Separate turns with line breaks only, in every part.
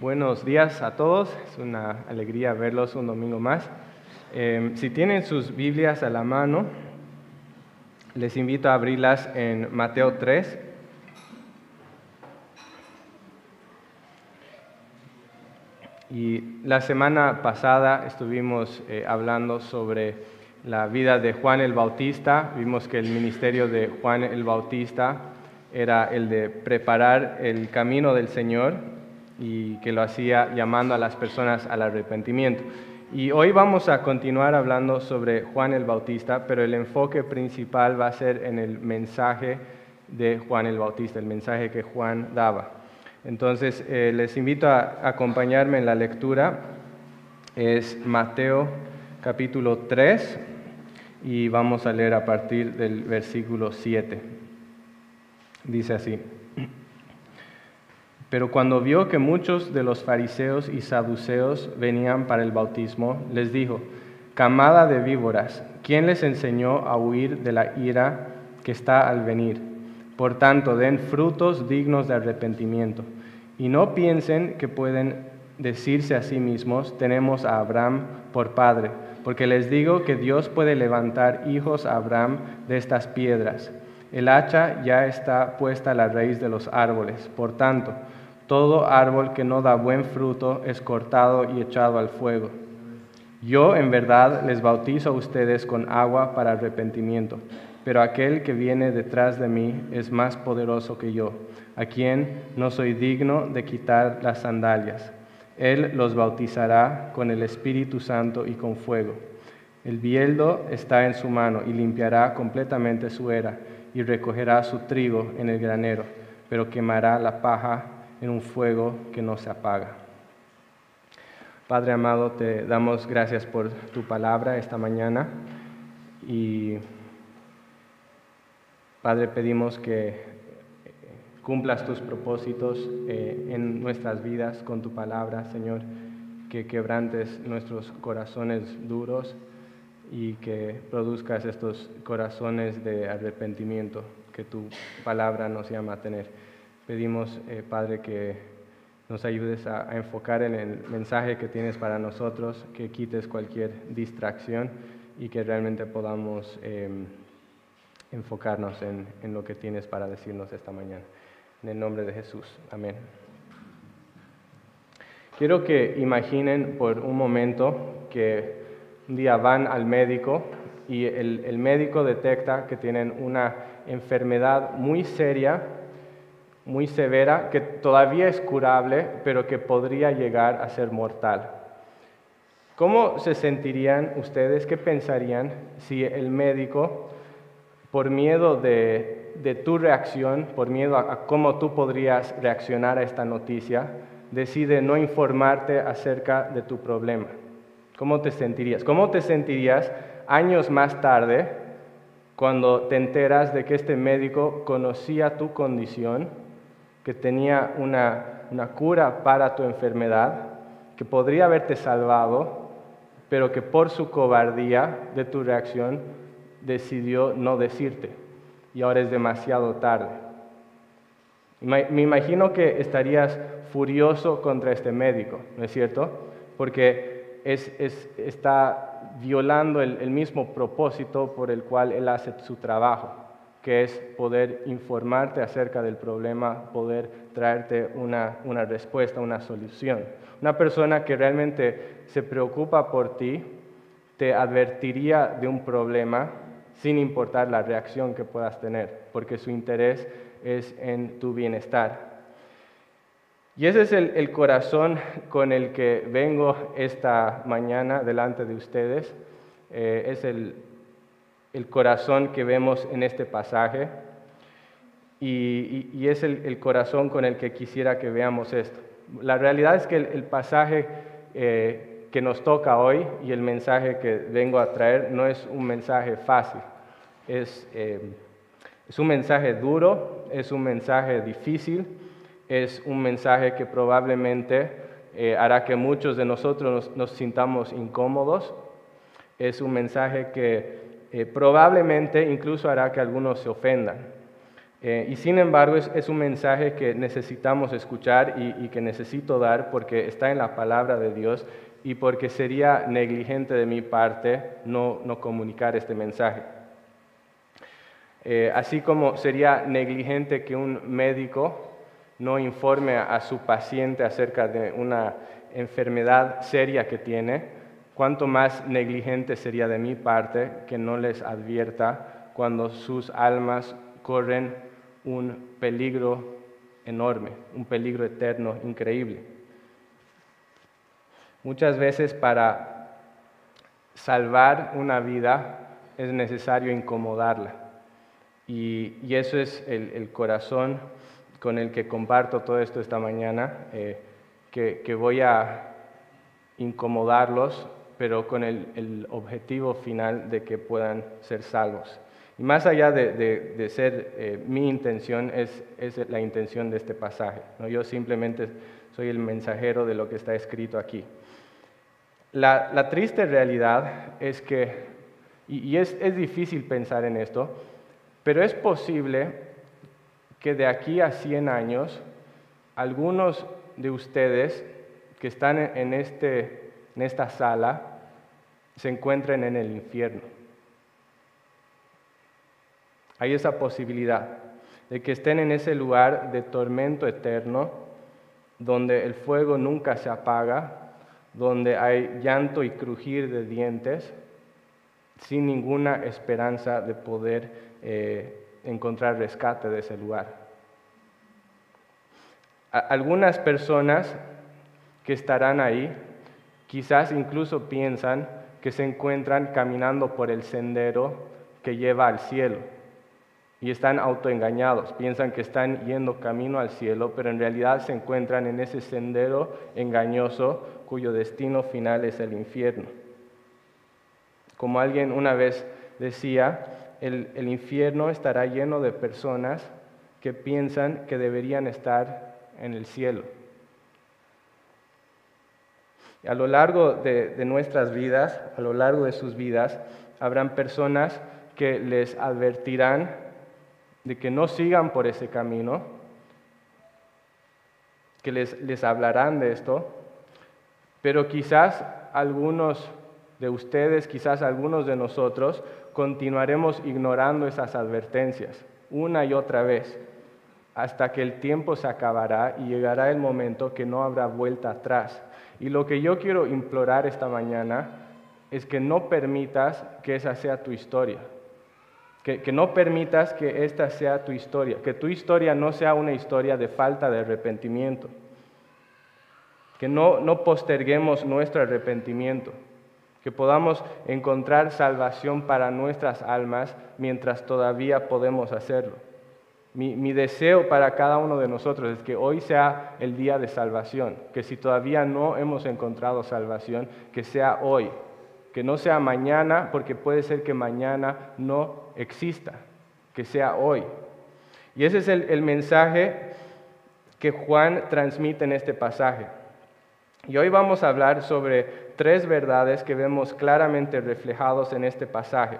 Buenos días a todos, es una alegría verlos un domingo más. Eh, si tienen sus Biblias a la mano, les invito a abrirlas en Mateo 3. Y la semana pasada estuvimos eh, hablando sobre la vida de Juan el Bautista. Vimos que el ministerio de Juan el Bautista era el de preparar el camino del Señor y que lo hacía llamando a las personas al arrepentimiento. Y hoy vamos a continuar hablando sobre Juan el Bautista, pero el enfoque principal va a ser en el mensaje de Juan el Bautista, el mensaje que Juan daba. Entonces, eh, les invito a acompañarme en la lectura. Es Mateo capítulo 3 y vamos a leer a partir del versículo 7. Dice así. Pero cuando vio que muchos de los fariseos y saduceos venían para el bautismo, les dijo, camada de víboras, ¿quién les enseñó a huir de la ira que está al venir? Por tanto, den frutos dignos de arrepentimiento. Y no piensen que pueden decirse a sí mismos, tenemos a Abraham por padre, porque les digo que Dios puede levantar hijos a Abraham de estas piedras. El hacha ya está puesta a la raíz de los árboles. Por tanto, todo árbol que no da buen fruto es cortado y echado al fuego. Yo en verdad les bautizo a ustedes con agua para arrepentimiento pero aquel que viene detrás de mí es más poderoso que yo, a quien no soy digno de quitar las sandalias. Él los bautizará con el Espíritu Santo y con fuego. El bieldo está en su mano y limpiará completamente su era y recogerá su trigo en el granero, pero quemará la paja en un fuego que no se apaga. Padre amado, te damos gracias por tu palabra esta mañana y Padre, pedimos que cumplas tus propósitos eh, en nuestras vidas con tu palabra, Señor, que quebrantes nuestros corazones duros y que produzcas estos corazones de arrepentimiento que tu palabra nos llama a tener. Pedimos, eh, Padre, que nos ayudes a, enfocar en el mensaje que tienes para nosotros, que quites cualquier distracción y que realmente podamos em, enfocarnos en, en lo que tienes para decirnos esta mañana. En el nombre de Jesús. Amén. Quiero que imaginen por un momento que un día van al médico y el, el, médico detecta que tienen una enfermedad muy seria, muy severa, que todavía es curable, pero que podría llegar a ser mortal. ¿Cómo se sentirían ustedes? ¿Qué pensarían si el médico por miedo de, tu reacción, por miedo a, cómo tú podrías reaccionar a esta noticia, decide no informarte acerca de tu problema. ¿Cómo te sentirías? ¿Cómo te sentirías años más tarde cuando te enteras de que este médico conocía tu condición, que tenía una, una cura para tu enfermedad, que podría haberte salvado, pero que por su cobardía de tu reacción decidió no decirte y ahora es demasiado tarde. Me imagino que estarías furioso contra este médico, ¿no es cierto? Porque es, está violando el, mismo propósito por el cual él hace su trabajo, que es poder informarte acerca del problema, poder traerte una, una respuesta, una solución. Una persona que realmente se preocupa por ti, te advertiría de un problema sin importar la reacción que puedas tener, porque su interés es en tu bienestar. Y ese es el, corazón con el que vengo esta mañana delante de ustedes. Eh, es el, corazón que vemos en este pasaje y, es el, corazón con el que quisiera que veamos esto. La realidad es que el, pasaje eh, que nos toca hoy y el mensaje que vengo a traer no es un mensaje fácil. Es, eh, un mensaje duro, es un mensaje difícil, es un mensaje que probablemente eh, hará que muchos de nosotros nos, sintamos incómodos, es un mensaje que eh, probablemente incluso hará que algunos se ofendan. Eh, y sin embargo es, un mensaje que necesitamos escuchar y, que necesito dar porque está en la palabra de Dios y porque sería negligente de mi parte no, comunicar este mensaje. Eh, así como sería negligente que un médico no informe a su paciente acerca de una enfermedad seria que tiene, cuánto más negligente sería de mi parte que no les advierta cuando sus almas corren un peligro enorme, un peligro eterno, increíble. Muchas veces para salvar una vida es necesario incomodarla. Y, eso es el, corazón con el que comparto todo esto esta mañana, eh, que, voy a incomodarlos, pero con el objetivo final de que puedan ser salvos. Y más allá de, ser eh, mi intención, es, la intención de este pasaje. ¿no? Yo simplemente soy el mensajero de lo que está escrito aquí. La, triste realidad es que, y, es, es difícil pensar en esto, pero es posible que de aquí a 100 años, algunos de ustedes que están en, este, en esta sala se encuentren en el infierno. Hay esa posibilidad de que estén en ese lugar de tormento eterno, donde el fuego nunca se apaga, donde hay llanto y crujir de dientes, sin ninguna esperanza de poder eh, encontrar rescate de ese lugar. algunas personas que estarán ahí quizás incluso piensan que se encuentran caminando por el sendero que lleva al cielo y están autoengañados, piensan que están yendo camino al cielo, pero en realidad se encuentran en ese sendero engañoso cuyo destino final es el infierno. Como alguien una vez decía, el, el infierno estará lleno de personas que piensan que deberían estar en el cielo. A lo largo de, nuestras vidas, a lo largo de sus vidas, habrán personas que les advertirán de que no sigan por ese camino, que les hablarán de esto, pero quizás algunos de ustedes, quizás algunos de nosotros, continuaremos ignorando esas advertencias una y otra vez hasta que el tiempo se acabará y llegará el momento que no habrá vuelta atrás. Y lo que yo quiero implorar esta mañana es que no permitas que esa sea tu historia. Que, no permitas que esta sea tu historia, que tu historia no sea una historia de falta de arrepentimiento, que no, no posterguemos nuestro arrepentimiento, que podamos encontrar salvación para nuestras almas mientras todavía podemos hacerlo. Mi, deseo para cada uno de nosotros es que hoy sea el día de salvación, que si todavía no hemos encontrado salvación, que sea hoy, que no sea mañana, porque puede ser que mañana no exista, que sea hoy. Y ese es el, mensaje que Juan transmite en este pasaje. Y hoy vamos a hablar sobre tres verdades que vemos claramente reflejados en este pasaje.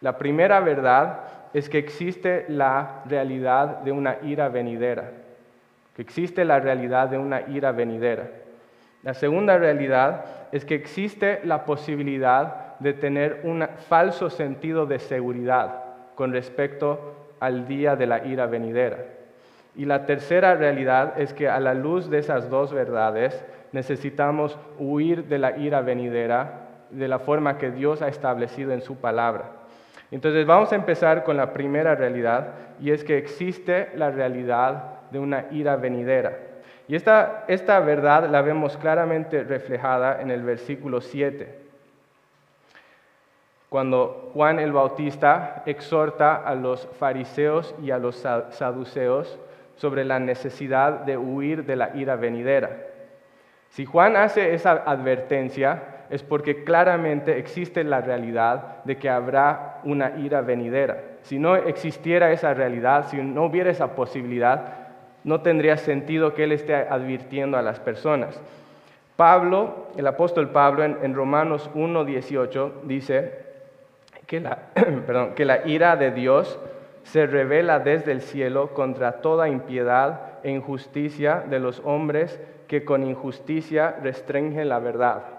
La primera verdad es que existe la realidad de una ira venidera, que existe la realidad de una ira venidera. La segunda realidad es que existe la posibilidad de tener un falso sentido de seguridad con respecto al día de la ira venidera. Y la tercera realidad es que a la luz de esas dos verdades necesitamos huir de la ira venidera de la forma que Dios ha establecido en su palabra. Entonces vamos a empezar con la primera realidad y es que existe la realidad de una ira venidera. Y esta, esta verdad la vemos claramente reflejada en el versículo 7 cuando Juan el Bautista exhorta a los fariseos y a los saduceos sobre la necesidad de huir de la ira venidera. Si Juan hace esa advertencia es porque claramente existe la realidad de que habrá una ira venidera. Si no existiera esa realidad, si no hubiera esa posibilidad, no tendría sentido que él esté advirtiendo a las personas. Pablo, el apóstol Pablo en, en Romanos 1.18 dice, que la, que la ira de Dios se revela desde el cielo contra toda impiedad e injusticia de los hombres que con injusticia restringen la verdad.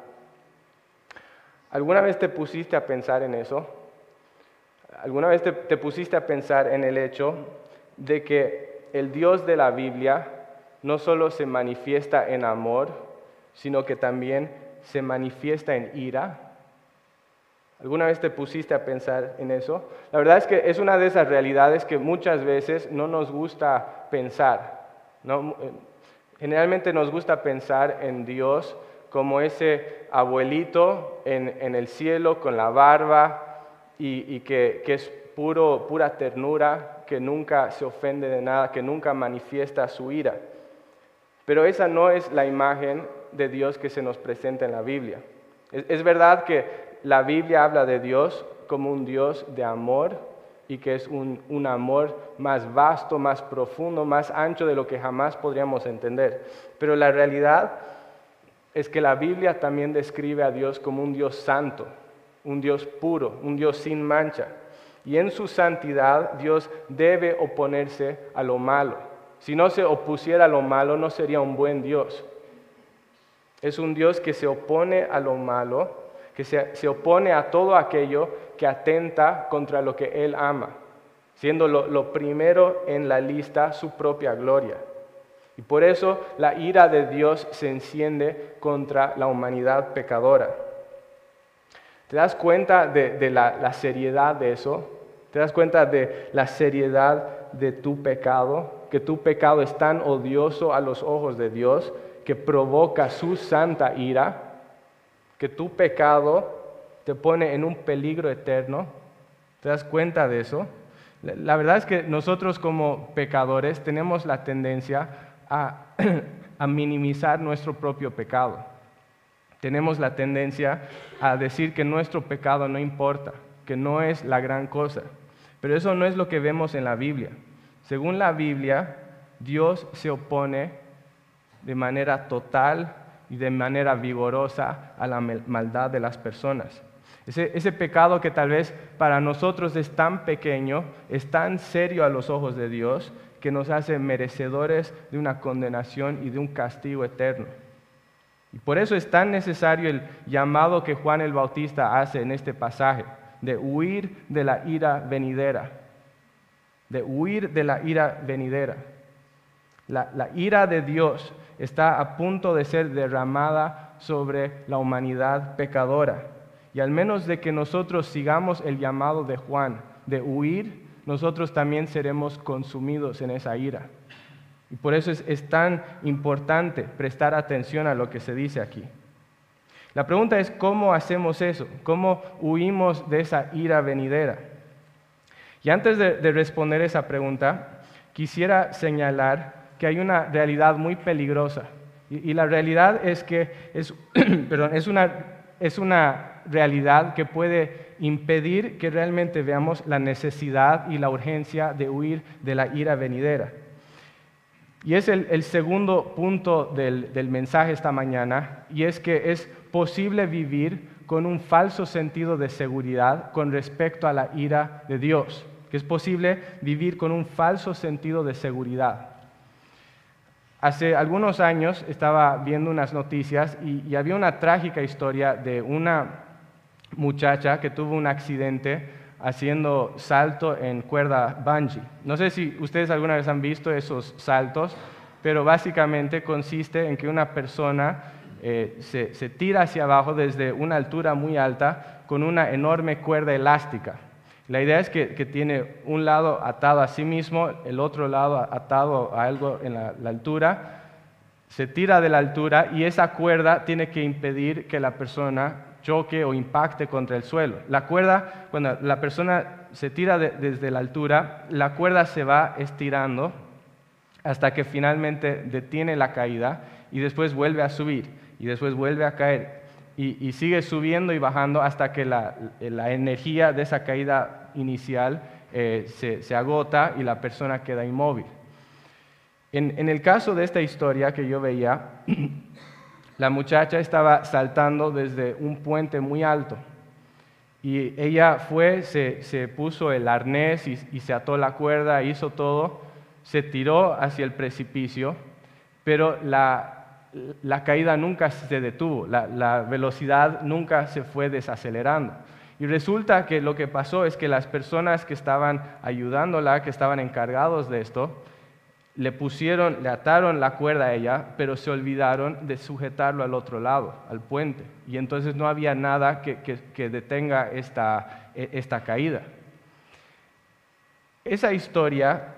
¿Alguna vez te pusiste a pensar en eso? ¿Alguna vez te, te pusiste a pensar en el hecho de que el Dios de la Biblia no solo se manifiesta en amor, sino que también se manifiesta en ira? ¿Alguna vez te pusiste a pensar en eso? La verdad es que es una de esas realidades que muchas veces no nos gusta pensar. Eh, generalmente nos gusta pensar en Dios como ese abuelito en, el cielo con la barba y, que, que, es puro, pura ternura, que nunca se ofende de nada, que nunca manifiesta su ira. Pero esa no es la imagen de Dios que se nos presenta en la Biblia. Es, verdad que la Biblia habla de Dios como un Dios de amor y que es un, un, amor más vasto, más profundo, más ancho de lo que jamás podríamos entender. Pero la realidad es que la Biblia también describe a Dios como un Dios santo, un Dios puro, un Dios sin mancha. Y en su santidad Dios debe oponerse a lo malo. Si no se opusiera a lo malo, no sería un buen Dios. Es un Dios que se opone a lo malo, que se, opone a todo aquello que atenta contra lo que Él ama, siendo lo, primero en la lista su propia gloria. Y por eso la ira de Dios se enciende contra la humanidad pecadora. ¿Te das cuenta de, la, seriedad de eso? ¿Te das cuenta de la seriedad de tu pecado? Que tu pecado es tan odioso a los ojos de Dios que provoca su santa ira, que tu pecado te pone en un peligro eterno. ¿Te das cuenta de eso? La verdad es que nosotros como pecadores tenemos la tendencia a, minimizar nuestro propio pecado. Tenemos la tendencia a decir que nuestro pecado no importa, que no es la gran cosa. Pero eso no es lo que vemos en la Biblia. Según la Biblia, Dios se opone de manera total y de manera vigorosa a la maldad de las personas. Ese, pecado que tal vez para nosotros es tan pequeño, es tan serio a los ojos de Dios, que nos hace merecedores de una condenación y de un castigo eterno. Y por eso es tan necesario el llamado que Juan el Bautista hace en este pasaje, de huir de la ira venidera, de huir de la ira venidera. La, ira de Dios está a punto de ser derramada sobre la humanidad pecadora. Y al menos de que nosotros sigamos el llamado de Juan de huir, nosotros también seremos consumidos en esa ira. Y por eso es, tan importante prestar atención a lo que se dice aquí. La pregunta es, ¿cómo hacemos eso? ¿Cómo huimos de esa ira venidera? Y antes de, de responder esa pregunta, quisiera señalar que hay una realidad muy peligrosa. Y, la realidad es que es, perdón, es, una, es una realidad que puede impedir que realmente veamos la necesidad y la urgencia de huir de la ira venidera. Y es el, segundo punto del, del, mensaje esta mañana, y es que es posible vivir con un falso sentido de seguridad con respecto a la ira de Dios, que es posible vivir con un falso sentido de seguridad. Hace algunos años estaba viendo unas noticias y, había una trágica historia de una muchacha que tuvo un accidente haciendo salto en cuerda bungee. No sé si ustedes alguna vez han visto esos saltos, pero básicamente consiste en que una persona eh, se, se tira hacia abajo desde una altura muy alta con una enorme cuerda elástica. La idea es que, tiene un lado atado a sí mismo, el otro lado atado a algo en la, altura, se tira de la altura y esa cuerda tiene que impedir que la persona choque o impacte contra el suelo. La cuerda, cuando la persona se tira desde la altura, la cuerda se va estirando hasta que finalmente detiene la caída y después vuelve a subir y después vuelve a caer y, sigue subiendo y bajando hasta que la, energía de esa caída inicial eh, se, agota y la persona queda inmóvil. En, el caso de esta historia que yo veía, la muchacha estaba saltando desde un puente muy alto Y ella fue, se, puso el arnés y, se ató la cuerda, hizo todo, se tiró hacia el precipicio, pero la, caída nunca se detuvo, la, velocidad nunca se fue desacelerando. Y resulta que lo que pasó es que las personas que estaban ayudándola, que estaban encargados de esto, le pusieron, le ataron la cuerda a ella, pero se olvidaron de sujetarlo al otro lado, al puente. Y entonces no había nada que, detenga esta, e, esta caída. Esa historia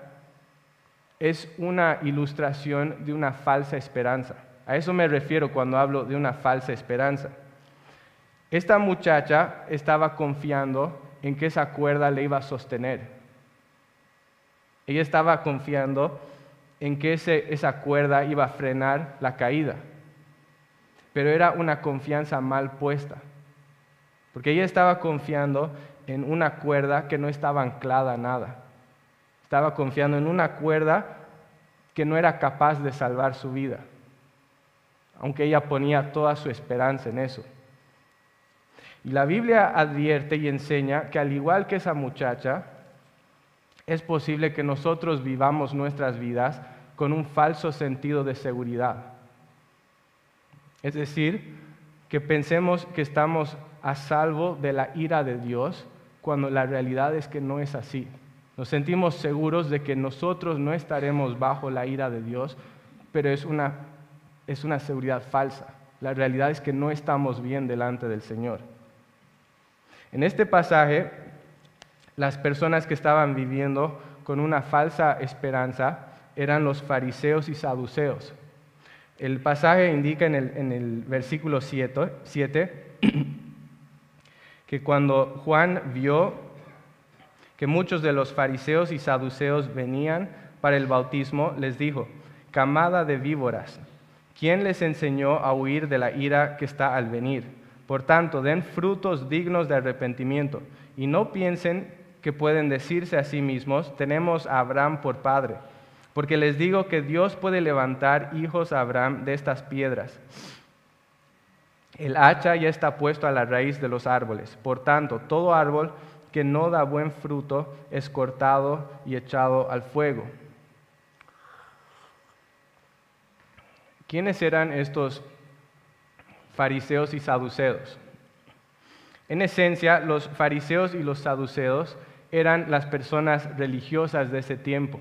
es una ilustración de una falsa esperanza. A eso me refiero cuando hablo de una falsa esperanza. Esta muchacha estaba confiando en que esa cuerda le iba a sostener. Ella estaba confiando en que esa cuerda iba a frenar la caída. Pero era una confianza mal puesta. Porque ella estaba confiando en una cuerda que no estaba anclada a nada. Estaba confiando en una cuerda que no era capaz de salvar su vida. Aunque ella ponía toda su esperanza en eso. Y la Biblia advierte y enseña que al igual que esa muchacha, es posible que nosotros vivamos nuestras vidas con un falso sentido de seguridad. Es decir, que pensemos que estamos a salvo de la ira de Dios cuando la realidad es que no es así. Nos sentimos seguros de que nosotros no estaremos bajo la ira de Dios, pero es una, es una seguridad falsa. La realidad es que no estamos bien delante del Señor. En este pasaje las personas que estaban viviendo con una falsa esperanza eran los fariseos y saduceos. El pasaje indica en el, versículo 7 que cuando Juan vio que muchos de los fariseos y saduceos venían para el bautismo, les dijo, camada de víboras, ¿quién les enseñó a huir de la ira que está al venir? Por tanto, den frutos dignos de arrepentimiento y no piensen que pueden decirse a sí mismos, tenemos a Abraham por padre, porque les digo que Dios puede levantar hijos a Abraham de estas piedras. El hacha ya está puesto a la raíz de los árboles, por tanto, todo árbol que no da buen fruto es cortado y echado al fuego. ¿Quiénes eran estos fariseos y saduceos? En esencia, los fariseos y los saduceos eran las personas religiosas de ese tiempo.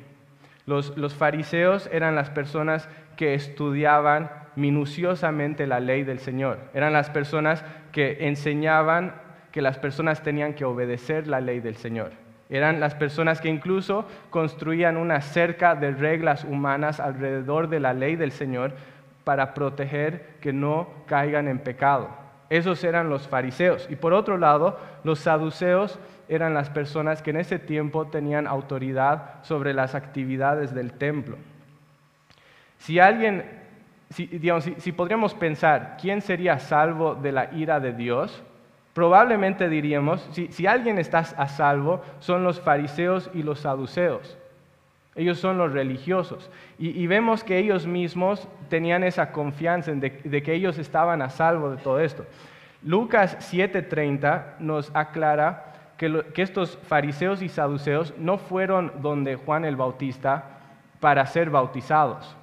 Los, fariseos eran las personas que estudiaban minuciosamente la ley del Señor. Eran las personas que enseñaban que las personas tenían que obedecer la ley del Señor. Eran las personas que incluso construían una cerca de reglas humanas alrededor de la ley del Señor para proteger que no caigan en pecado. Esos eran los fariseos. Y por otro lado, los saduceos eran las personas que en ese tiempo tenían autoridad sobre las actividades del templo. Si alguien, si, podríamos pensar quién sería salvo de la ira de Dios, probablemente diríamos, si, alguien está a salvo, son los fariseos y los saduceos. Ellos son los religiosos. Y, vemos que ellos mismos tenían esa confianza de, de, que ellos estaban a salvo de todo esto. Lucas 7:30 nos aclara que, estos fariseos y saduceos no fueron donde Juan el Bautista para ser bautizados.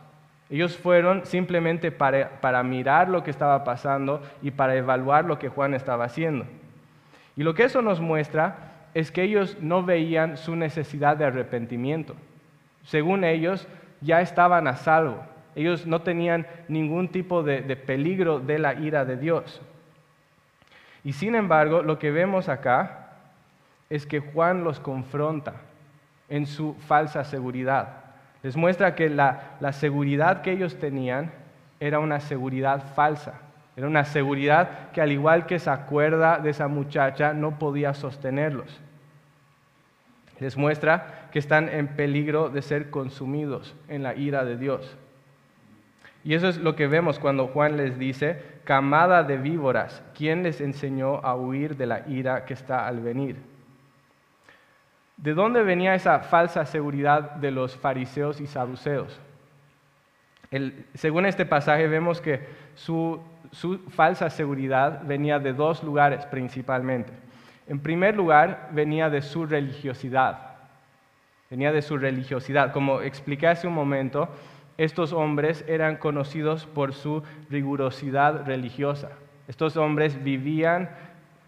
Ellos fueron simplemente para, para, mirar lo que estaba pasando y para evaluar lo que Juan estaba haciendo. Y lo que eso nos muestra es que ellos no veían su necesidad de arrepentimiento. Según ellos, ya estaban a salvo. Ellos no tenían ningún tipo de, de peligro de la ira de Dios. Y sin embargo, lo que vemos acá es que Juan los confronta en su falsa seguridad. Les muestra que la, seguridad que ellos tenían era una seguridad falsa. Era una seguridad que al igual que esa cuerda de esa muchacha no podía sostenerlos. Les muestra que están en peligro de ser consumidos en la ira de Dios. Y eso es lo que vemos cuando Juan les dice, camada de víboras, ¿quién les enseñó a huir de la ira que está al venir? ¿De dónde venía esa falsa seguridad de los fariseos y saduceos? según este pasaje vemos que su, falsa seguridad venía de dos lugares principalmente. En primer lugar, venía de su religiosidad. Venía de su religiosidad. Como expliqué hace un momento, estos hombres eran conocidos por su rigurosidad religiosa. Estos hombres vivían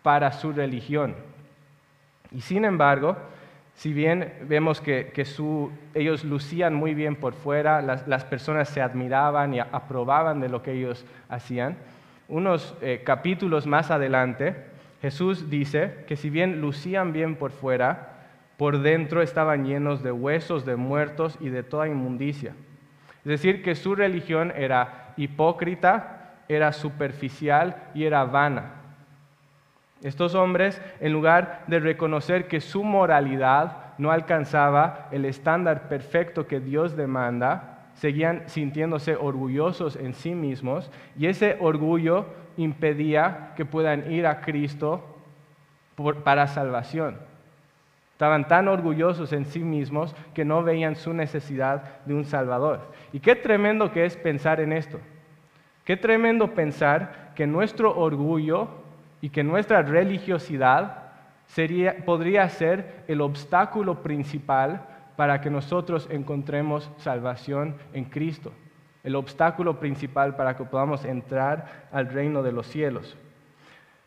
para su religión. Y sin embargo, si bien vemos que, ellos lucían muy bien por fuera, las, personas se admiraban y aprobaban de lo que ellos hacían, unos eh, capítulos más adelante, Jesús dice que si bien lucían bien por fuera, por dentro estaban llenos de huesos, de muertos y de toda inmundicia. Es decir, que su religión era hipócrita, era superficial y era vana. Estos hombres, en lugar de reconocer que su moralidad no alcanzaba el estándar perfecto que Dios demanda, seguían sintiéndose orgullosos en sí mismos y ese orgullo impedía que puedan ir a Cristo para salvación. Estaban tan orgullosos en sí mismos que no veían su necesidad de un Salvador. Y qué tremendo que es pensar en esto. Qué tremendo pensar que nuestro orgullo y que nuestra religiosidad podría ser el obstáculo principal para que nosotros encontremos salvación en Cristo. El obstáculo principal para que podamos entrar al reino de los cielos.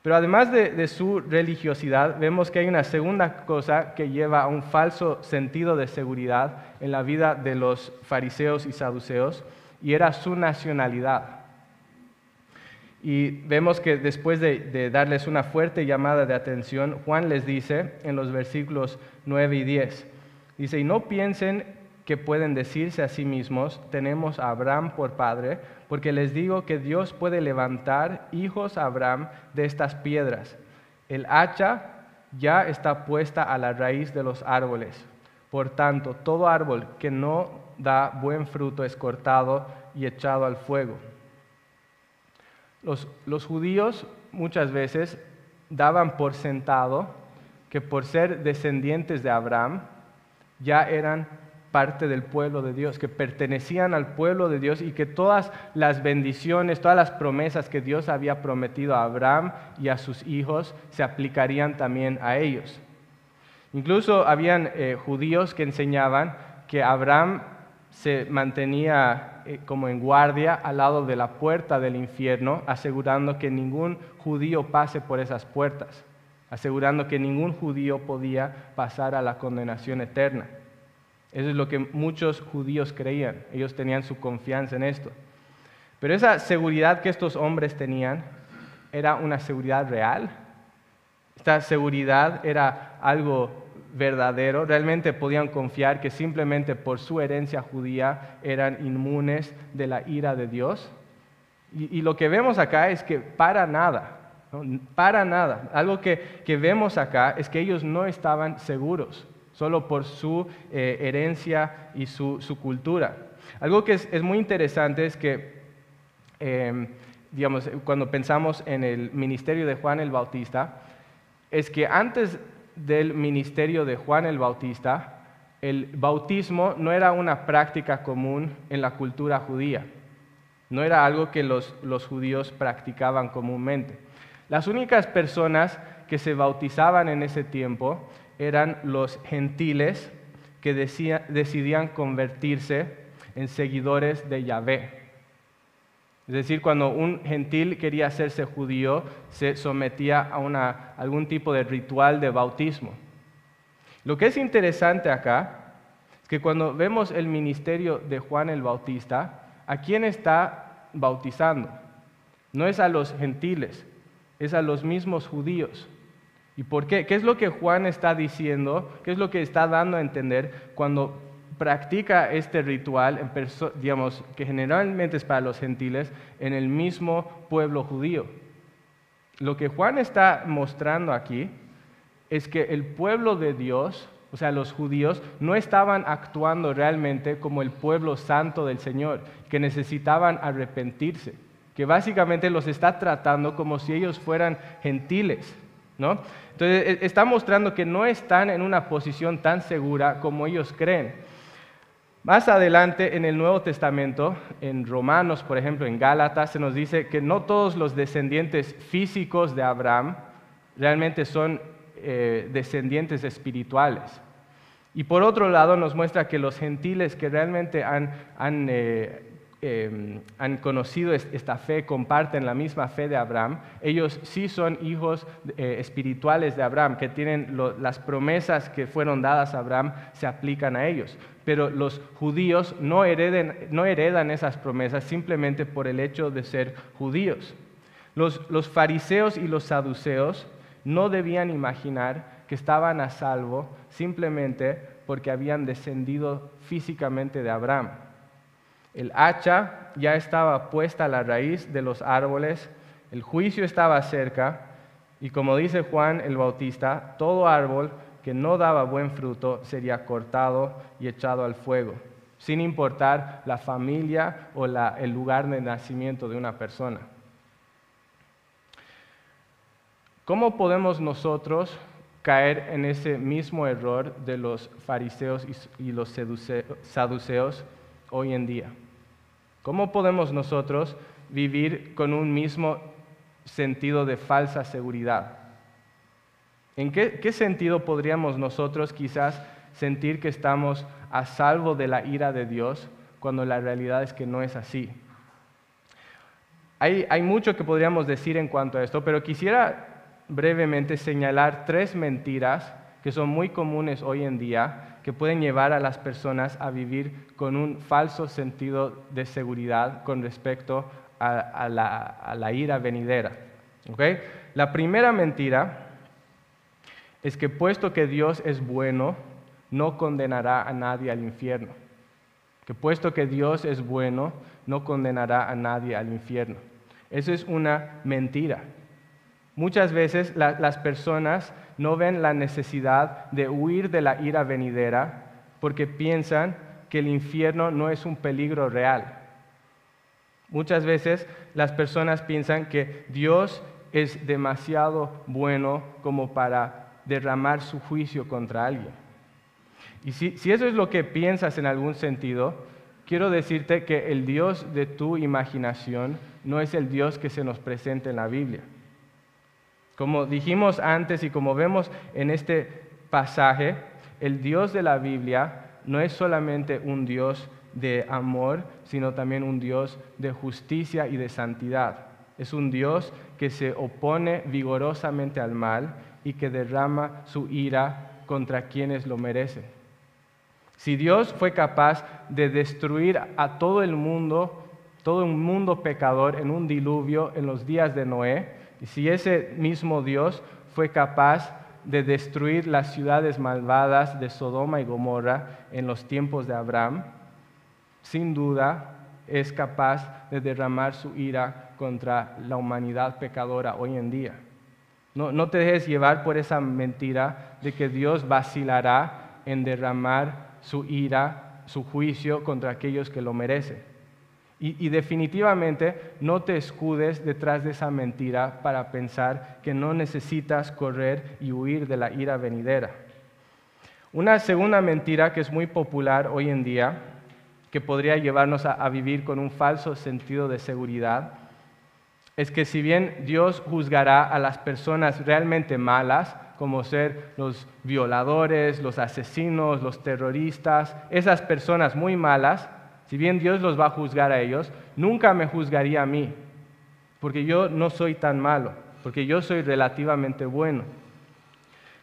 Pero además de, su religiosidad, vemos que hay una segunda cosa que lleva a un falso sentido de seguridad en la vida de los fariseos y saduceos, y era su nacionalidad. Y vemos que después de, darles una fuerte llamada de atención, Juan les dice en los versículos 9 y 10, dice, y no piensen que pueden decirse a sí mismos, tenemos a Abraham por padre, porque les digo que Dios puede levantar hijos a Abraham de estas piedras. El hacha ya está puesta a la raíz de los árboles. Por tanto, todo árbol que no da buen fruto es cortado y echado al fuego. Los, judíos muchas veces daban por sentado que por ser descendientes de Abraham ya eran parte del pueblo de Dios, que pertenecían al pueblo de Dios y que todas las bendiciones, todas las promesas que Dios había prometido a Abraham y a sus hijos se aplicarían también a ellos. Incluso habían eh, judíos que enseñaban que Abraham se mantenía eh, como en guardia al lado de la puerta del infierno, asegurando que ningún judío pase por esas puertas, asegurando que ningún judío podía pasar a la condenación eterna. Eso es lo que muchos judíos creían. Ellos tenían su confianza en esto. Pero esa seguridad que estos hombres tenían era una seguridad real. Esta seguridad era algo verdadero. Realmente podían confiar que simplemente por su herencia judía eran inmunes de la ira de Dios. Y, lo que vemos acá es que para nada, para nada, algo que, que vemos acá es que ellos no estaban seguros solo por su eh, herencia y su, cultura. Algo que es, muy interesante es que, em, digamos, cuando pensamos en el ministerio de Juan el Bautista, es que antes del ministerio de Juan el Bautista, el bautismo no era una práctica común en la cultura judía. No era algo que los, los judíos practicaban comúnmente. Las únicas personas que se bautizaban en ese tiempo eran los gentiles que decidían convertirse en seguidores de Yahvé. Es decir, cuando un gentil quería hacerse judío, se sometía a algún tipo de ritual de bautismo. Lo que es interesante acá es que cuando vemos el ministerio de Juan el Bautista, ¿a quién está bautizando? No es a los gentiles, es a los mismos judíos. ¿Y por qué? ¿Qué es lo que Juan está diciendo? ¿Qué es lo que está dando a entender cuando practica este ritual, digamos, que generalmente es para los gentiles, en el mismo pueblo judío? Lo que Juan está mostrando aquí es que el pueblo de Dios, o sea, los judíos, no estaban actuando realmente como el pueblo santo del Señor, que necesitaban arrepentirse, que básicamente los está tratando como si ellos fueran gentiles. ¿no? Entonces e, está mostrando que no están en una posición tan segura como ellos creen. Más adelante en el Nuevo Testamento, en Romanos, por ejemplo, en Gálatas, se nos dice que no todos los descendientes físicos de Abraham realmente son eh, descendientes espirituales. Y por otro lado nos muestra que los gentiles que realmente han, eh, Em, han conocido esta fe, comparten la misma fe de Abraham, ellos sí son hijos eh, espirituales de Abraham, que tienen las promesas que fueron dadas a Abraham, se aplican a ellos. Pero los judíos no, no heredan esas promesas simplemente por el hecho de ser judíos. Los, los fariseos y los saduceos no debían imaginar que estaban a salvo simplemente porque habían descendido físicamente de Abraham. El hacha ya estaba puesta a la raíz de los árboles, el juicio estaba cerca, y como dice Juan el Bautista, todo árbol que no daba buen fruto sería cortado y echado al fuego, sin importar la familia o el lugar de nacimiento de una persona. ¿Cómo podemos nosotros caer en ese mismo error de los fariseos y los saduceos hoy en día? ¿Cómo podemos nosotros vivir con un mismo sentido de falsa seguridad? ¿En qué, sentido podríamos nosotros quizás sentir que estamos a salvo de la ira de Dios cuando la realidad es que no es así? Hay, mucho que podríamos decir en cuanto a esto, pero quisiera brevemente señalar tres mentiras que son muy comunes hoy en día que pueden llevar a las personas a vivir con un falso sentido de seguridad con respecto a, la, ira venidera. La primera mentira es que puesto que Dios es bueno, no condenará a nadie al infierno. Que puesto que Dios es bueno, no condenará a nadie al infierno. Eso es una mentira. Muchas veces las personas no ven la necesidad de huir de la ira venidera porque piensan que el infierno no es un peligro real. Muchas veces las personas piensan que Dios es demasiado bueno como para derramar su juicio contra alguien. Y si, eso es lo que piensas en algún sentido, quiero decirte que el Dios de tu imaginación no es el Dios que se nos presenta en la Biblia. Como dijimos antes y como vemos en este pasaje, el Dios de la Biblia no es solamente un Dios de amor, sino también un Dios de justicia y de santidad. Es un Dios que se opone vigorosamente al mal y que derrama su ira contra quienes lo merecen. Si Dios fue capaz de destruir a todo el mundo, todo un mundo pecador en un diluvio en los días de Noé, si ese mismo Dios fue capaz de destruir las ciudades malvadas de Sodoma y Gomorra en los tiempos de Abraham, sin duda es capaz de derramar su ira contra la humanidad pecadora hoy en día. No, no te dejes llevar por esa mentira de que Dios vacilará en derramar su ira, su juicio contra aquellos que lo merecen. Y, definitivamente no te escudes detrás de esa mentira para pensar que no necesitas correr y huir de la ira venidera. Una segunda mentira que es muy popular hoy en día, que podría llevarnos a, vivir con un falso sentido de seguridad, es que si bien Dios juzgará a las personas realmente malas, como ser los violadores, los asesinos, los terroristas, esas personas muy malas, si bien Dios los va a juzgar a ellos, nunca me juzgaría a mí, porque yo no soy tan malo, porque yo soy relativamente bueno.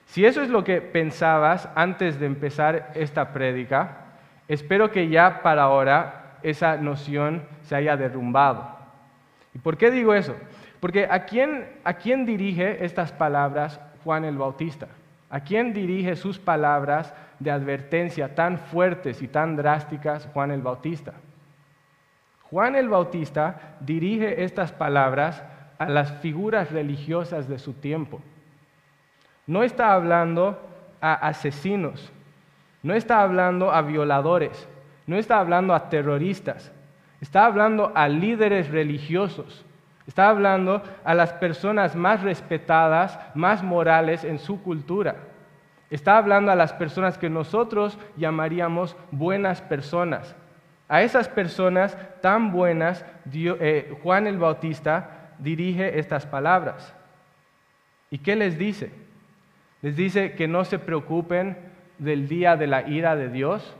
Si eso es lo que pensabas antes de empezar esta prédica, espero que ya para ahora esa noción se haya derrumbado. ¿Y por qué digo eso? Porque ¿a quién, a quién dirige estas palabras Juan el Bautista? ¿A quién dirige sus palabras de advertencia tan fuertes y tan drásticas Juan el Bautista? Juan el Bautista dirige estas palabras a las figuras religiosas de su tiempo. No está hablando a asesinos, no está hablando a violadores, no está hablando a terroristas, está hablando a líderes religiosos, está hablando a las personas más respetadas, más morales en su cultura. Está hablando a las personas que nosotros llamaríamos buenas personas. A esas personas tan buenas, eh, Juan el Bautista dirige estas palabras. ¿Y qué les dice? Les dice que no se preocupen del día de la ira de Dios.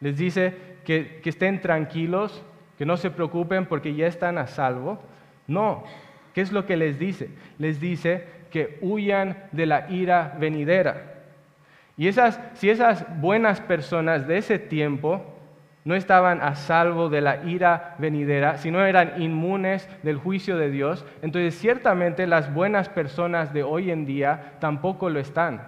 Les dice que, que estén tranquilos, que no se preocupen porque ya están a salvo. No, ¿qué es lo que les dice? Les dice que huyan de la ira venidera. Y esas, si esas buenas personas de ese tiempo no estaban a salvo de la ira venidera, sino eran inmunes del juicio de Dios, entonces ciertamente las buenas personas de hoy en día tampoco lo están.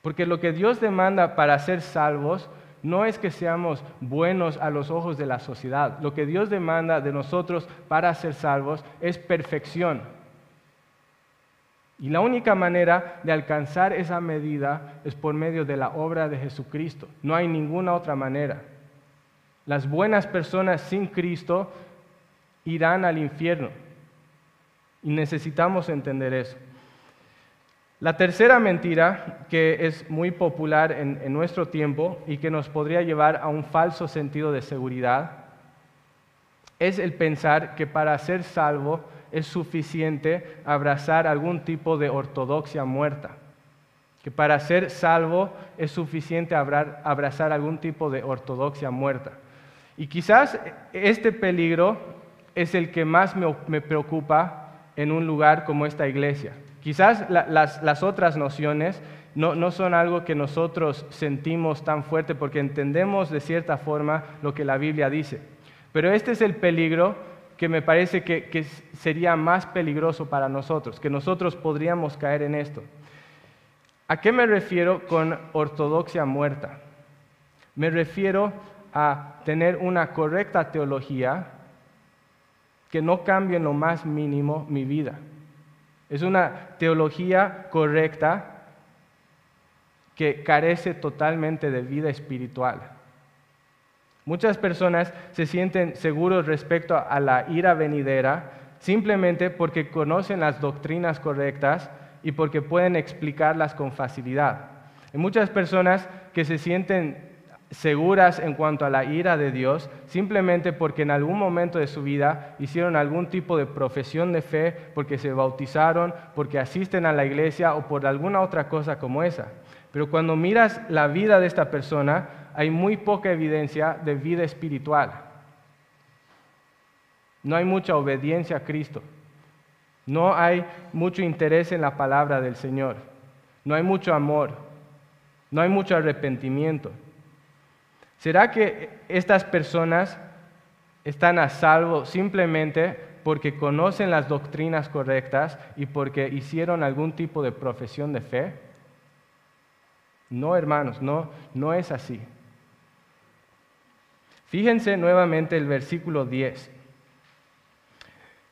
Porque lo que Dios demanda para ser salvos no es que seamos buenos a los ojos de la sociedad. Lo que Dios demanda de nosotros para ser salvos es perfección. Y la única manera de alcanzar esa medida es por medio de la obra de Jesucristo. No hay ninguna otra manera. Las buenas personas sin Cristo irán al infierno. Y necesitamos entender eso. La tercera mentira, que es muy popular en, nuestro tiempo y que nos podría llevar a un falso sentido de seguridad, es el pensar que para ser salvo es suficiente abrazar algún tipo de ortodoxia muerta, que para ser salvo es suficiente abrazar algún tipo de ortodoxia muerta. Y quizás este peligro es el que más me, preocupa en un lugar como esta iglesia. Quizás las, otras nociones no, no, son algo que nosotros sentimos tan fuerte porque entendemos de cierta forma lo que la Biblia dice. Pero este es el peligro que me parece que, sería más peligroso para nosotros, que nosotros podríamos caer en esto. ¿A qué me refiero con ortodoxia muerta? Me refiero a tener una correcta teología que no cambie en lo más mínimo mi vida. Es una teología correcta que carece totalmente de vida espiritual. Muchas personas se sienten seguros respecto a la ira venidera simplemente porque conocen las doctrinas correctas y porque pueden explicarlas con facilidad. Hay muchas personas que se sienten seguras en cuanto a la ira de Dios simplemente porque en algún momento de su vida hicieron algún tipo de profesión de fe, porque se bautizaron, porque asisten a la iglesia o por alguna otra cosa como esa. Pero cuando miras la vida de esta persona, hay muy poca evidencia de vida espiritual. No hay mucha obediencia a Cristo. No hay mucho interés en la palabra del Señor. No hay mucho amor. No hay mucho arrepentimiento. ¿Será que estas personas están a salvo simplemente porque conocen las doctrinas correctas y porque hicieron algún tipo de profesión de fe? No, hermanos, no, no es así. Fíjense nuevamente el versículo 10.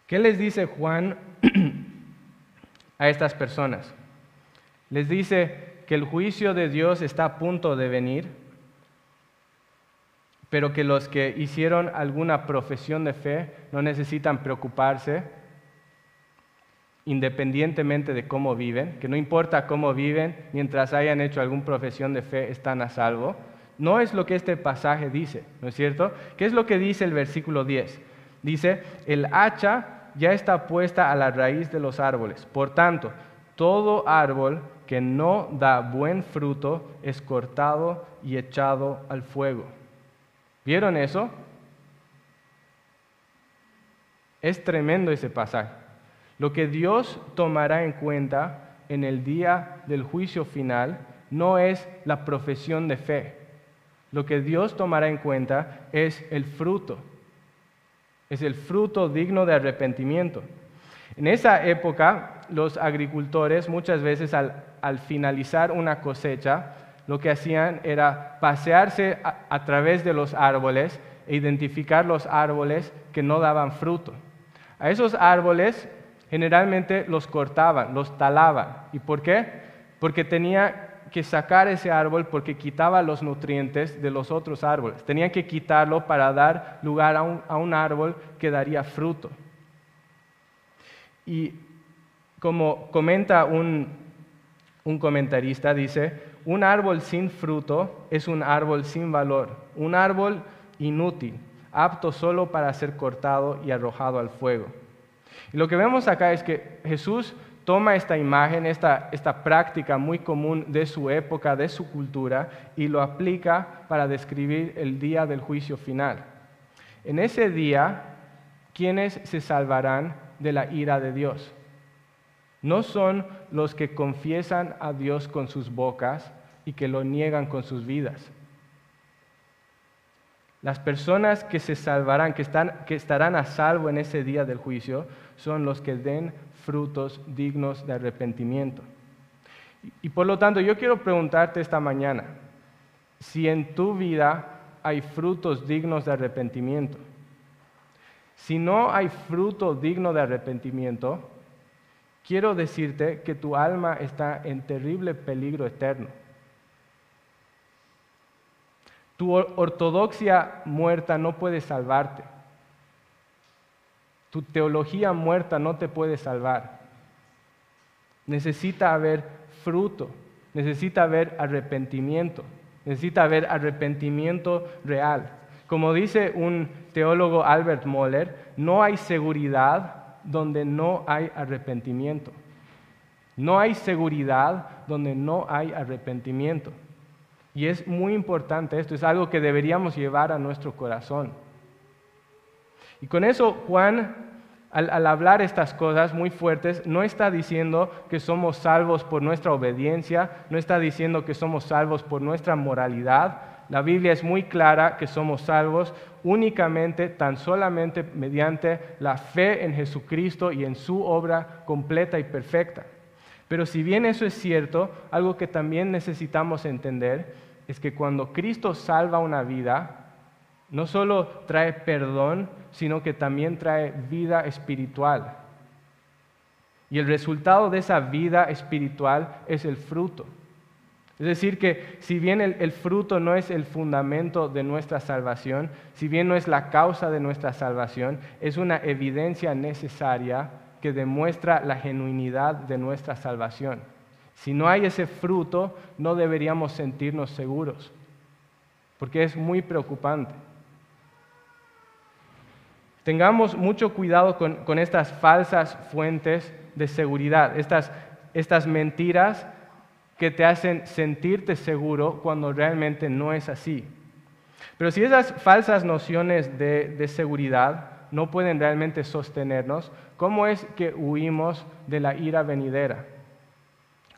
¿Qué les dice Juan a estas personas? Les dice que el juicio de Dios está a punto de venir, pero que los que hicieron alguna profesión de fe no necesitan preocuparse independientemente de cómo viven, que no importa cómo viven, mientras hayan hecho alguna profesión de fe, están a salvo. No es lo que este pasaje dice, ¿no es cierto? ¿Qué es lo que dice el versículo 10? Dice, el hacha ya está puesta a la raíz de los árboles. Por tanto, todo árbol que no da buen fruto es cortado y echado al fuego. ¿Vieron eso? Es tremendo ese pasaje. Lo que Dios tomará en cuenta en el día del juicio final no es la profesión de fe, lo que Dios tomará en cuenta es el fruto. Es el fruto digno de arrepentimiento. En esa época, los agricultores muchas veces al, finalizar una cosecha, lo que hacían era pasearse a, través de los árboles e identificar los árboles que no daban fruto. A esos árboles generalmente los cortaban, los talaban. ¿Y por qué? Porque tenía que sacar ese árbol porque quitaba los nutrientes de los otros árboles. Tenían que quitarlo para dar lugar a un, árbol que daría fruto. Y como comenta un, un comentarista, dice, un árbol sin fruto es un árbol sin valor, un árbol inútil, apto solo para ser cortado y arrojado al fuego. Y lo que vemos acá es que Jesús toma esta imagen, esta, esta práctica muy común de su época, de su cultura, y lo aplica para describir el día del juicio final. En ese día, ¿quiénes se salvarán de la ira de Dios? No son los que confiesan a Dios con sus bocas y que lo niegan con sus vidas. Las personas que se salvarán, que, están, que estarán a salvo en ese día del juicio, son los que den frutos dignos de arrepentimiento. Y, por lo tanto, yo quiero preguntarte esta mañana, si en tu vida hay frutos dignos de arrepentimiento. Si no hay fruto digno de arrepentimiento, quiero decirte que tu alma está en terrible peligro eterno. Tu ortodoxia muerta no puede salvarte. Tu teología muerta no te puede salvar. Necesita haber fruto, necesita haber arrepentimiento, necesita haber arrepentimiento real. Como dice un teólogo Albert Moller, no hay seguridad donde no hay arrepentimiento. No hay seguridad donde no hay arrepentimiento. Y es muy importante esto, es algo que deberíamos llevar a nuestro corazón. Y con eso Juan, al, hablar estas cosas muy fuertes, no está diciendo que somos salvos por nuestra obediencia, no está diciendo que somos salvos por nuestra moralidad. La Biblia es muy clara que somos salvos únicamente, tan solamente mediante la fe en Jesucristo y en su obra completa y perfecta. Pero si bien eso es cierto, algo que también necesitamos entender es que cuando Cristo salva una vida, no solo trae perdón, sino que también trae vida espiritual. Y el resultado de esa vida espiritual es el fruto. Es decir, que si bien el, fruto no es el fundamento de nuestra salvación, si bien no es la causa de nuestra salvación, es una evidencia necesaria que demuestra la genuinidad de nuestra salvación. Si no hay ese fruto, no deberíamos sentirnos seguros, porque es muy preocupante. Tengamos mucho cuidado con, estas falsas fuentes de seguridad, estas, mentiras que te hacen sentirte seguro cuando realmente no es así. Pero si esas falsas nociones de seguridad no pueden realmente sostenernos, ¿cómo es que huimos de la ira venidera?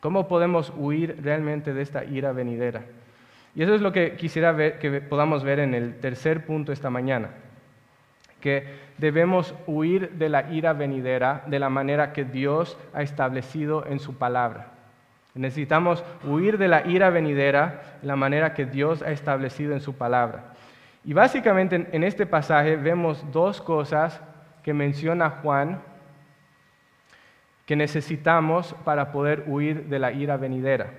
¿Cómo podemos huir realmente de esta ira venidera? Y eso es lo que quisiera ver, que podamos ver en el tercer punto esta mañana, que debemos huir de la ira venidera de la manera que Dios ha establecido en su palabra. Necesitamos huir de la ira venidera de la manera que Dios ha establecido en su palabra. Y básicamente en este pasaje vemos dos cosas que menciona Juan que necesitamos para poder huir de la ira venidera.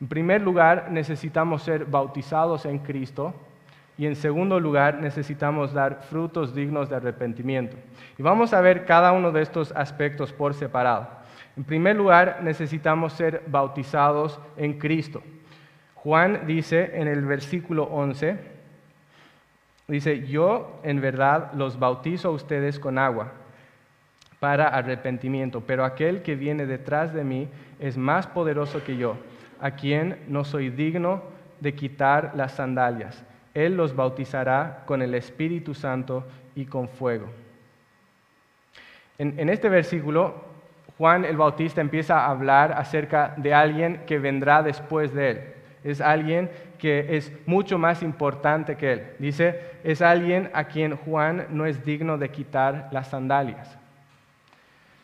En primer lugar, necesitamos ser bautizados en Cristo y en segundo lugar, necesitamos dar frutos dignos de arrepentimiento. Y vamos a ver cada uno de estos aspectos por separado. En primer lugar, necesitamos ser bautizados en Cristo. Juan dice en el versículo 11, dice, yo en verdad los bautizo a ustedes con agua para arrepentimiento, pero aquel que viene detrás de mí es más poderoso que yo, a quien no soy digno de quitar las sandalias. Él los bautizará con el Espíritu Santo y con fuego. En, este versículo, Juan el Bautista empieza a hablar acerca de alguien que vendrá después de él. Es alguien que es mucho más importante que él. Dice, es alguien a quien Juan no es digno de quitar las sandalias.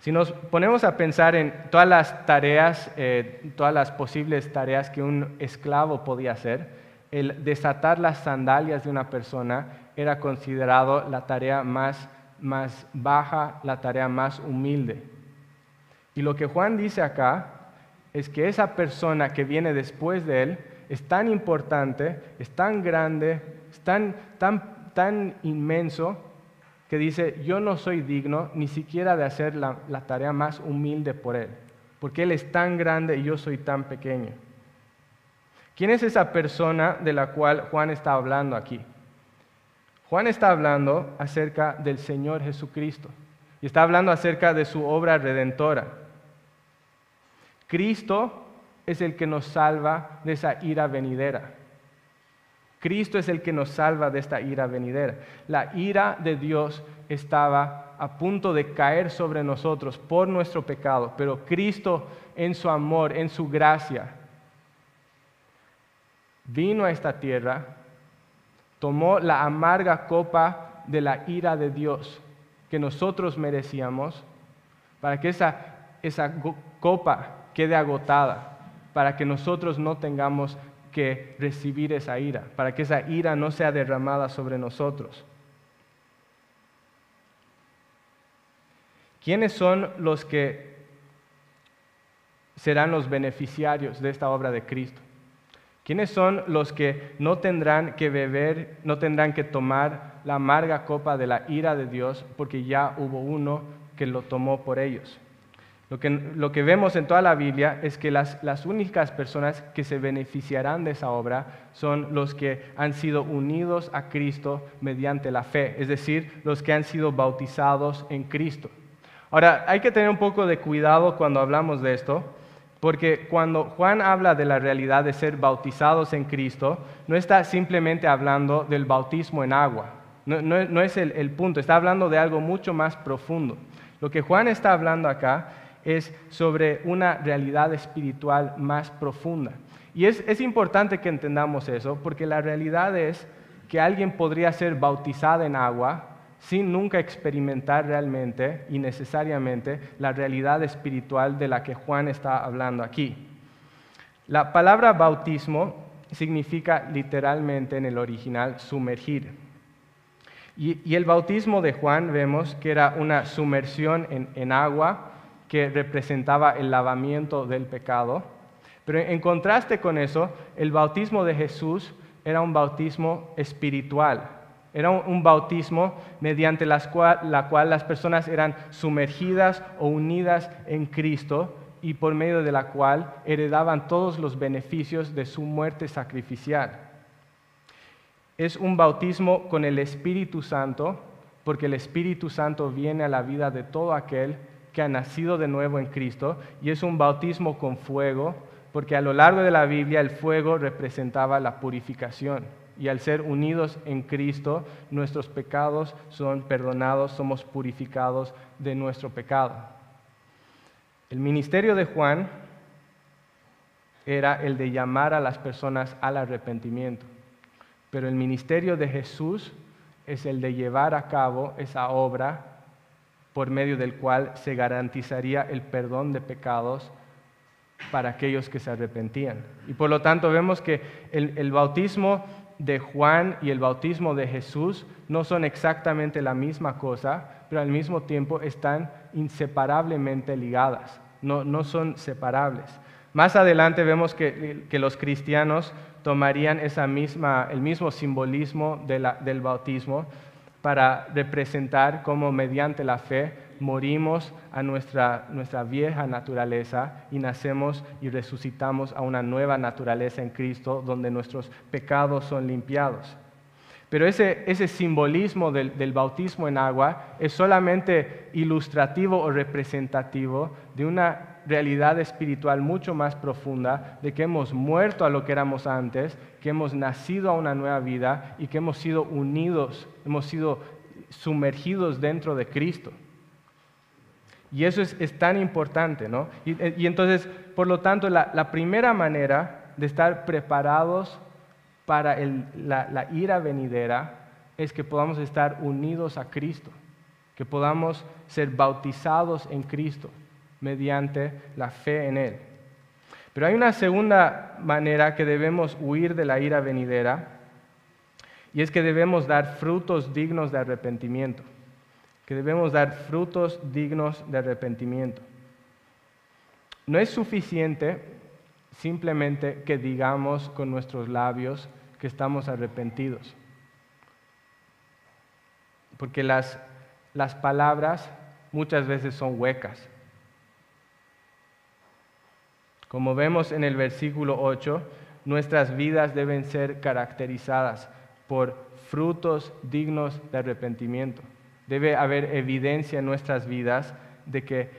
Si nos ponemos a pensar en todas las tareas, eh, todas las posibles tareas que un esclavo podía hacer, el desatar las sandalias de una persona era considerado la tarea más, más baja, la tarea más humilde. Y lo que Juan dice acá es que esa persona que viene después de él es tan importante, es tan grande, es tan, tan, tan inmenso que dice, yo no soy digno ni siquiera de hacer la, tarea más humilde por Él, porque Él es tan grande y yo soy tan pequeño. ¿Quién es esa persona de la cual Juan está hablando aquí? Juan está hablando acerca del Señor Jesucristo y está hablando acerca de su obra redentora. Cristo es el que nos salva de esa ira venidera. Cristo es el que nos salva de esta ira venidera. La ira de Dios estaba a punto de caer sobre nosotros por nuestro pecado, pero Cristo en su amor, en su gracia, vino a esta tierra, tomó la amarga copa de la ira de Dios que nosotros merecíamos, para que esa, esa copa quede agotada, para que nosotros no tengamos que recibir esa ira, para que esa ira no sea derramada sobre nosotros. ¿Quiénes son los que serán los beneficiarios de esta obra de Cristo? ¿Quiénes son los que no tendrán que beber, no tendrán que tomar la amarga copa de la ira de Dios porque ya hubo uno que lo tomó por ellos? Lo que, vemos en toda la Biblia es que las, las únicas personas que se beneficiarán de esa obra son los que han sido unidos a Cristo mediante la fe, es decir, los que han sido bautizados en Cristo. Ahora, hay que tener un poco de cuidado cuando hablamos de esto, porque cuando Juan habla de la realidad de ser bautizados en Cristo, no está simplemente hablando del bautismo en agua, no, es el, el punto, está hablando de algo mucho más profundo. Lo que Juan está hablando acá es sobre una realidad espiritual más profunda. Y es, importante que entendamos eso, porque la realidad es que alguien podría ser bautizado en agua sin nunca experimentar realmente y necesariamente la realidad espiritual de la que Juan está hablando aquí. La palabra bautismo significa literalmente en el original sumergir. Y, el bautismo de Juan vemos que era una sumersión en agua que representaba el lavamiento del pecado. Pero en contraste con eso, el bautismo de Jesús era un bautismo espiritual. Era un, bautismo mediante la cual las personas eran sumergidas o unidas en Cristo y por medio de la cual heredaban todos los beneficios de su muerte sacrificial. Es un bautismo con el Espíritu Santo, porque el Espíritu Santo viene a la vida de todo aquel que ha nacido de nuevo en Cristo y es un bautismo con fuego, porque a lo largo de la Biblia el fuego representaba la purificación. Y al ser unidos en Cristo, nuestros pecados son perdonados, somos purificados de nuestro pecado. El ministerio de Juan era el de llamar a las personas al arrepentimiento, pero el ministerio de Jesús es el de llevar a cabo esa obra por medio del cual se garantizaría el perdón de pecados para aquellos que se arrepentían. Y por lo tanto vemos que el, bautismo de Juan y el bautismo de Jesús no son exactamente la misma cosa, pero al mismo tiempo están inseparablemente ligadas, no, son separables. Más adelante vemos que, los cristianos tomarían esa misma, el mismo simbolismo del bautismo para representar cómo mediante la fe morimos a nuestra, nuestra vieja naturaleza y nacemos y resucitamos a una nueva naturaleza en Cristo donde nuestros pecados son limpiados. Pero ese, ese simbolismo del, del, bautismo en agua es solamente ilustrativo o representativo de una realidad espiritual mucho más profunda, de que hemos muerto a lo que éramos antes, que hemos nacido a una nueva vida y que hemos sido unidos, hemos sido sumergidos dentro de Cristo. Y eso es, tan importante, ¿no? Y, entonces, por lo tanto, la, primera manera de estar preparados para la ira venidera es que podamos estar unidos a Cristo, que podamos ser bautizados en Cristo mediante la fe en Él. Pero hay una segunda manera que debemos huir de la ira venidera y es que debemos dar frutos dignos de arrepentimiento, que debemos dar frutos dignos de arrepentimiento. No es suficiente simplemente que digamos con nuestros labios que estamos arrepentidos, porque las, las palabras muchas veces son huecas. Como vemos en el versículo 8, nuestras vidas deben ser caracterizadas por frutos dignos de arrepentimiento. Debe haber evidencia en nuestras vidas de que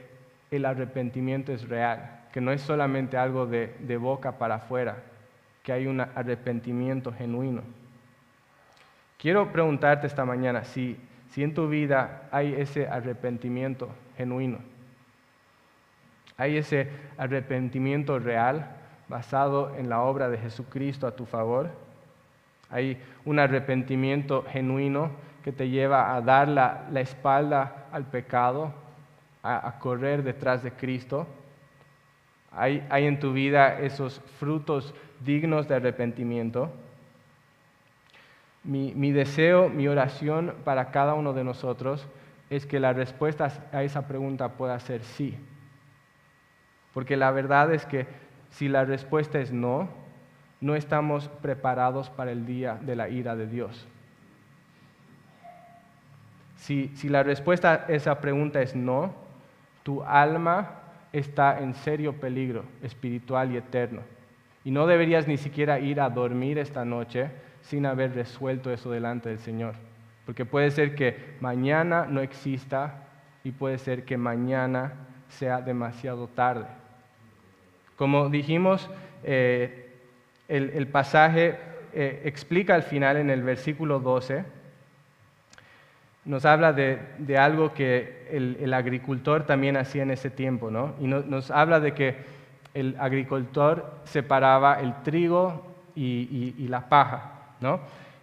el arrepentimiento es real, que no es solamente algo de, de boca para afuera, que hay un arrepentimiento genuino. Quiero preguntarte esta mañana si, si en tu vida hay ese arrepentimiento genuino, hay ese arrepentimiento real basado en la obra de Jesucristo a tu favor, hay un arrepentimiento genuino que te lleva a dar la, espalda al pecado, a, correr detrás de Cristo. Hay, hay en tu vida esos frutos dignos de arrepentimiento. Mi, mi, deseo, mi oración para cada uno de nosotros es que la respuesta a esa pregunta pueda ser sí. Porque la verdad es que si la respuesta es no, no estamos preparados para el día de la ira de Dios. Si, si la respuesta a esa pregunta es no, tu alma está en serio peligro espiritual y eterno. Y no deberías ni siquiera ir a dormir esta noche sin haber resuelto eso delante del Señor. Porque puede ser que mañana no exista y puede ser que mañana sea demasiado tarde. Como dijimos, eh, el, pasaje eh, explica al final en el versículo 12, nos habla de, algo que el, agricultor también hacía en ese tiempo, ¿no? Y nos habla de que el agricultor separaba el trigo y, la paja, ¿no?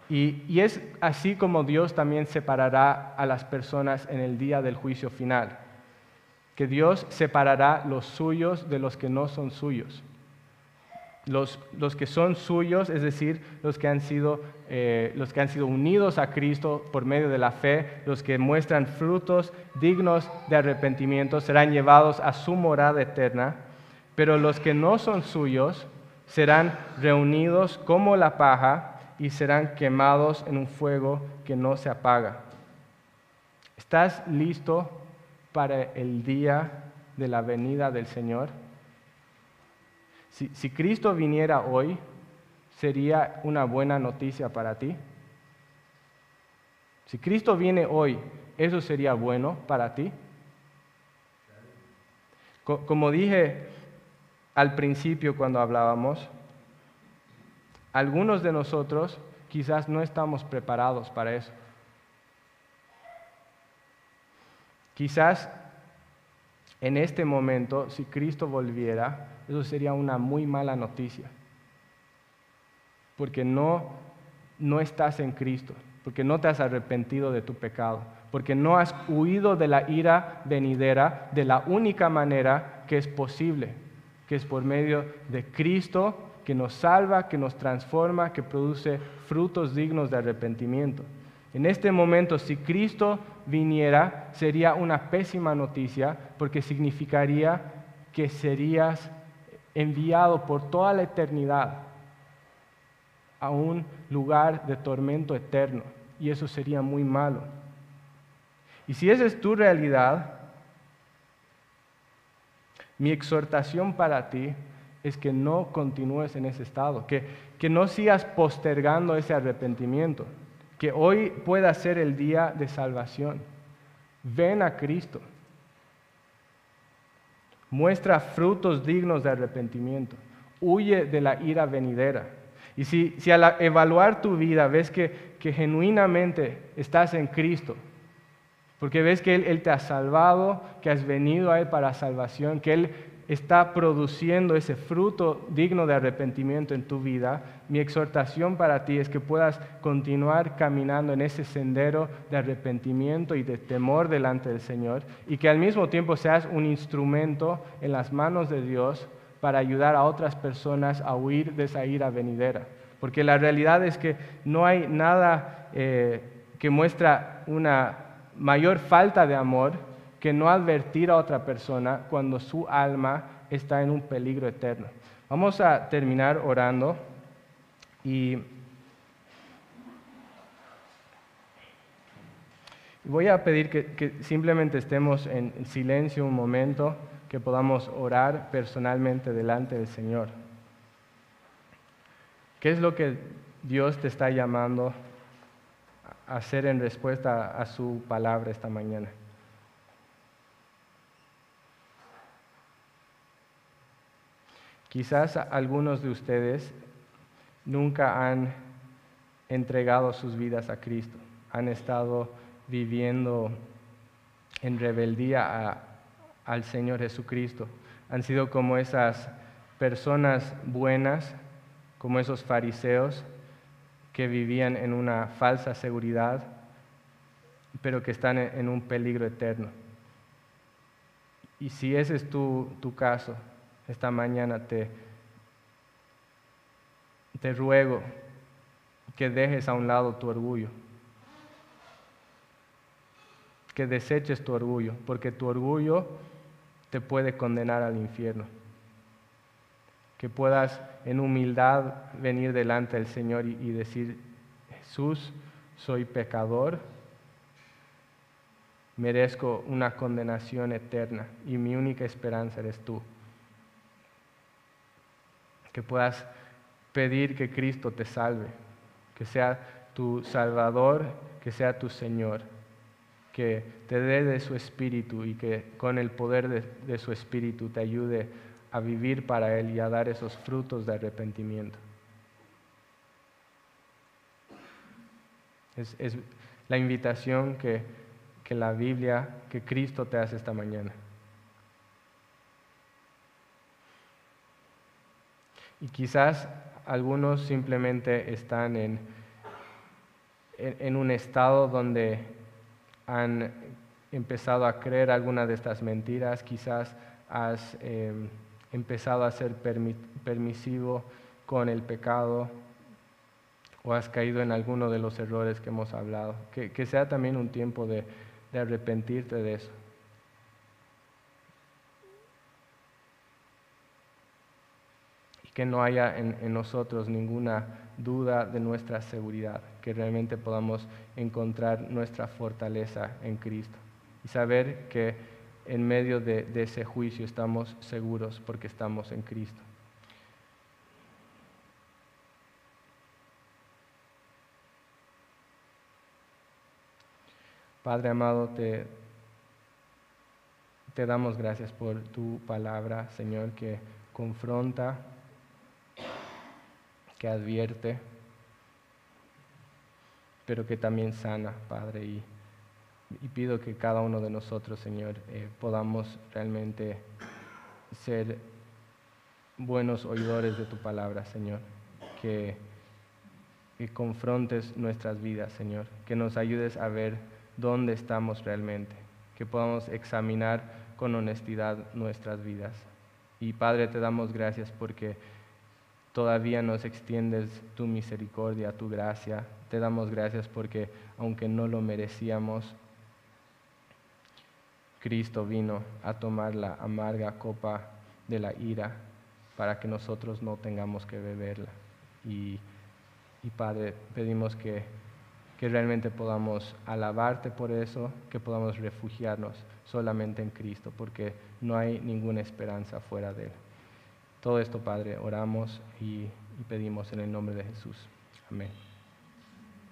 y, es así como Dios también separará a las personas en el día del juicio final, que Dios separará los suyos de los que no son suyos. Los, que son suyos, es decir, los que, han sido, eh, los que han sido unidos a Cristo por medio de la fe, los que muestran frutos dignos de arrepentimiento, serán llevados a su morada eterna, pero los que no son suyos serán reunidos como la paja y serán quemados en un fuego que no se apaga. ¿Estás listo para el día de la venida del Señor? Si, Cristo viniera hoy, ¿sería una buena noticia para ti? Si Cristo viene hoy, ¿eso sería bueno para ti? Como dije al principio cuando hablábamos, algunos de nosotros quizás no estamos preparados para eso. Quizás en este momento, si Cristo volviera, eso sería una muy mala noticia. Porque no, no estás en Cristo, porque no te has arrepentido de tu pecado, porque no has huido de la ira venidera de la única manera que es posible, que es por medio de Cristo que nos salva, que nos transforma, que produce frutos dignos de arrepentimiento. En este momento, si Cristo viniera, sería una pésima noticia porque significaría que serías enviado por toda la eternidad a un lugar de tormento eterno. Y eso sería muy malo. Y si esa es tu realidad, mi exhortación para ti es que no continúes en ese estado, que, que no sigas postergando ese arrepentimiento que hoy pueda ser el día de salvación. Ven a Cristo. Muestra frutos dignos de arrepentimiento. Huye de la ira venidera. Y si, al evaluar tu vida ves que, que, genuinamente estás en Cristo, porque ves que él, él, te ha salvado, que has venido a Él para salvación, que Él está produciendo ese fruto digno de arrepentimiento en tu vida, mi exhortación para ti es que puedas continuar caminando en ese sendero de arrepentimiento y de temor delante del Señor y que al mismo tiempo seas un instrumento en las manos de Dios para ayudar a otras personas a huir de esa ira venidera. Porque la realidad es que no hay nada eh, que muestra una mayor falta de amor que no advertir a otra persona cuando su alma está en un peligro eterno. Vamos a terminar orando y voy a pedir que, simplemente estemos en silencio un momento, que podamos orar personalmente delante del Señor. ¿Qué es lo que Dios te está llamando a hacer en respuesta a su palabra esta mañana? Quizás algunos de ustedes nunca han entregado sus vidas a Cristo, han estado viviendo en rebeldía al Señor Jesucristo, han sido como esas personas buenas, como esos fariseos que vivían en una falsa seguridad, pero que están en un peligro eterno. Y si ese es tu, tu caso, esta mañana te, te ruego que dejes a un lado tu orgullo, que deseches tu orgullo, porque tu orgullo te puede condenar al infierno. Que puedas en humildad venir delante del Señor y, y decir, Jesús, soy pecador, merezco una condenación eterna y mi única esperanza eres tú. Que puedas pedir que Cristo te salve, que sea tu Salvador, que sea tu Señor, que te dé de su Espíritu y que con el poder de, su Espíritu te ayude a vivir para Él y a dar esos frutos de arrepentimiento. Es, la invitación que la Biblia, que Cristo te hace esta mañana. Y quizás algunos simplemente están en, en, un estado donde han empezado a creer alguna de estas mentiras, quizás has em, empezado a ser permisivo con el pecado o has caído en alguno de los errores que hemos hablado. Que, sea también un tiempo de arrepentirte de eso. Que no haya en, nosotros ninguna duda de nuestra seguridad, que realmente podamos encontrar nuestra fortaleza en Cristo y saber que en medio de, de ese juicio estamos seguros porque estamos en Cristo. Padre amado, te, te damos gracias por tu palabra, Señor, que confronta que advierte, pero que también sana, Padre. Y, pido que cada uno de nosotros, Señor, eh, podamos realmente ser buenos oidores de tu palabra, Señor. Que, que confrontes nuestras vidas, Señor. Que nos ayudes a ver dónde estamos realmente. Que podamos examinar con honestidad nuestras vidas. Y Padre, te damos gracias porque todavía nos extiendes tu misericordia, tu gracia. Te damos gracias porque aunque no lo merecíamos, Cristo vino a tomar la amarga copa de la ira para que nosotros no tengamos que beberla. Y, Padre, pedimos que, que realmente podamos alabarte por eso, que podamos refugiarnos solamente en Cristo, porque no hay ninguna esperanza fuera de Él. Todo esto, Padre, oramos y, pedimos en el nombre de Jesús. Amén.